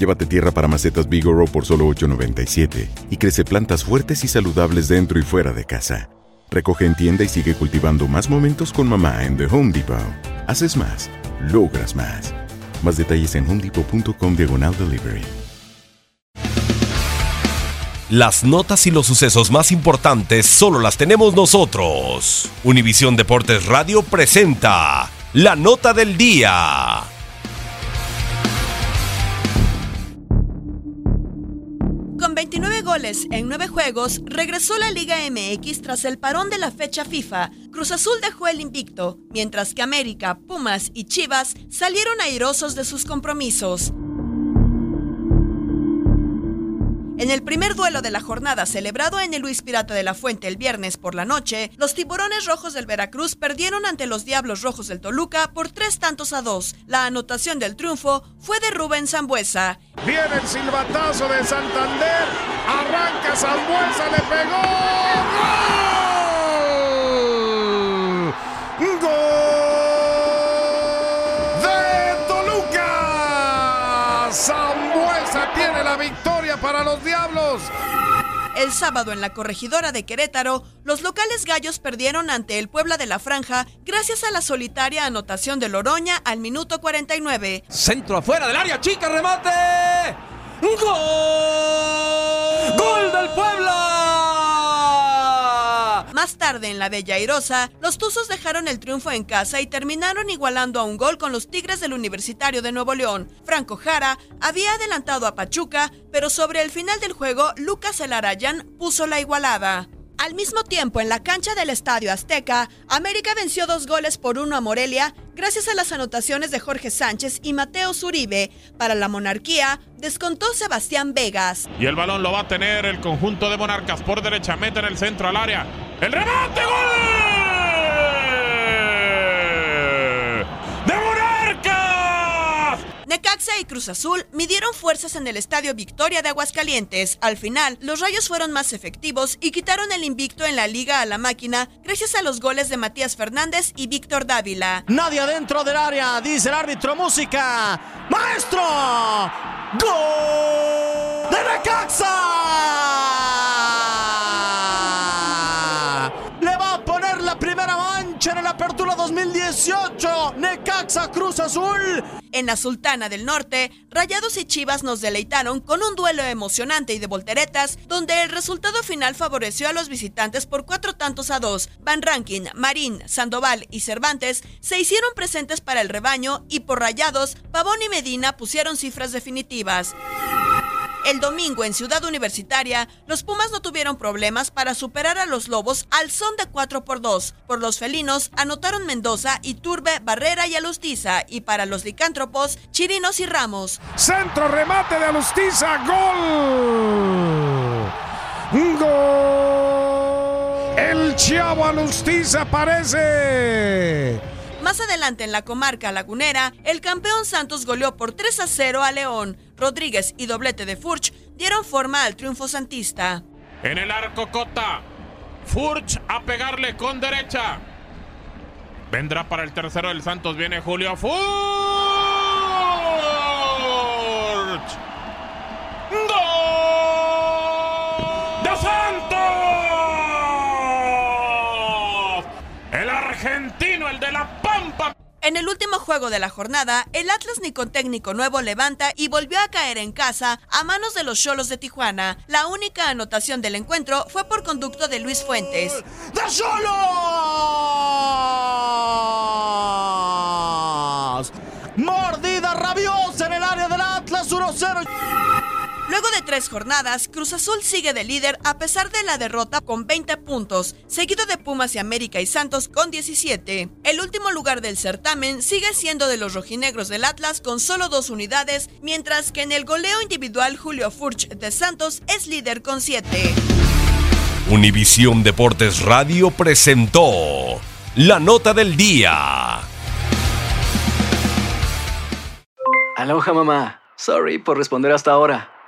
Llévate tierra para macetas Bigoro por solo $8.97 y crece plantas fuertes y saludables dentro y fuera de casa. Recoge en tienda y sigue cultivando más momentos con mamá en The Home Depot. Haces más, logras más. Más detalles en homedepot.com diagonal delivery. Las notas y los sucesos más importantes solo las tenemos nosotros. Univisión Deportes Radio presenta la nota del día. 29 goles en 9 juegos, regresó la Liga MX tras el parón de la fecha FIFA. Cruz Azul dejó el invicto, mientras que América, Pumas y Chivas salieron airosos de sus compromisos. En el primer duelo de la jornada celebrado en el Luis Pirata de la Fuente el viernes por la noche, los tiburones rojos del Veracruz perdieron ante los Diablos Rojos del Toluca por tres tantos a dos. La anotación del triunfo fue de Rubén Zambuesa. Viene el silbatazo de Santander. Arranca Zambuesa, le pegó. ¡Gol! ¡Gol! ¡De Toluca! Zambuesa tiene la victoria para los Diablos. El sábado en la corregidora de Querétaro, los locales gallos perdieron ante el Puebla de la Franja gracias a la solitaria anotación de Loroña al minuto 49. Centro afuera del área chica, remate. ¡Gol! ¡Gol Más tarde en la Bella Airosa, los Tuzos dejaron el triunfo en casa y terminaron igualando a un gol con los Tigres del Universitario de Nuevo León. Franco Jara había adelantado a Pachuca, pero sobre el final del juego, Lucas Elarayan puso la igualada. Al mismo tiempo, en la cancha del Estadio Azteca, América venció dos goles por uno a Morelia gracias a las anotaciones de Jorge Sánchez y Mateo Zuribe. Para la monarquía, descontó Sebastián Vegas. Y el balón lo va a tener el conjunto de Monarcas por derecha, mete en el centro al área. ¡El remate! ¡Gol! ¡De Monarcas! Necaxa y Cruz Azul midieron fuerzas en el Estadio Victoria de Aguascalientes. Al final, los rayos fueron más efectivos y quitaron el invicto en la liga a la máquina gracias a los goles de Matías Fernández y Víctor Dávila. Nadie adentro del área, dice el árbitro música. ¡Maestro! ¡Gol! ¡De Necaxa! Le va a poner la primera en la apertura 2018. Necaxa Cruz Azul. En la Sultana del Norte, Rayados y Chivas nos deleitaron con un duelo emocionante y de volteretas, donde el resultado final favoreció a los visitantes por cuatro tantos a dos. Van Rankin, Marín, Sandoval y Cervantes se hicieron presentes para el rebaño y por Rayados, Pavón y Medina pusieron cifras definitivas. El domingo en Ciudad Universitaria, los Pumas no tuvieron problemas para superar a los Lobos al son de 4 por 2. Por los felinos anotaron Mendoza, Iturbe, Barrera y Alustiza. Y para los licántropos, Chirinos y Ramos. Centro remate de Alustiza. Gol. Gol. El Chavo Alustiza aparece. Más adelante en la comarca lagunera, el campeón Santos goleó por 3 a 0 a León. Rodríguez y doblete de Furch dieron forma al triunfo santista. En el arco Cota. Furch a pegarle con derecha. Vendrá para el tercero del Santos. Viene Julio Furch. ¡Gol! ¡De Santos! El argentino, el de la Pampa. En el último juego de la jornada, el Atlas ni con técnico nuevo levanta y volvió a caer en casa a manos de los Cholos de Tijuana. La única anotación del encuentro fue por conducto de Luis Fuentes. ¡De Cholos! Luego de tres jornadas, Cruz Azul sigue de líder a pesar de la derrota con 20 puntos, seguido de Pumas y América y Santos con 17. El último lugar del certamen sigue siendo de los rojinegros del Atlas con solo dos unidades, mientras que en el goleo individual Julio Furch de Santos es líder con 7. Univisión Deportes Radio presentó la nota del día. Aloha mamá. Sorry por responder hasta ahora.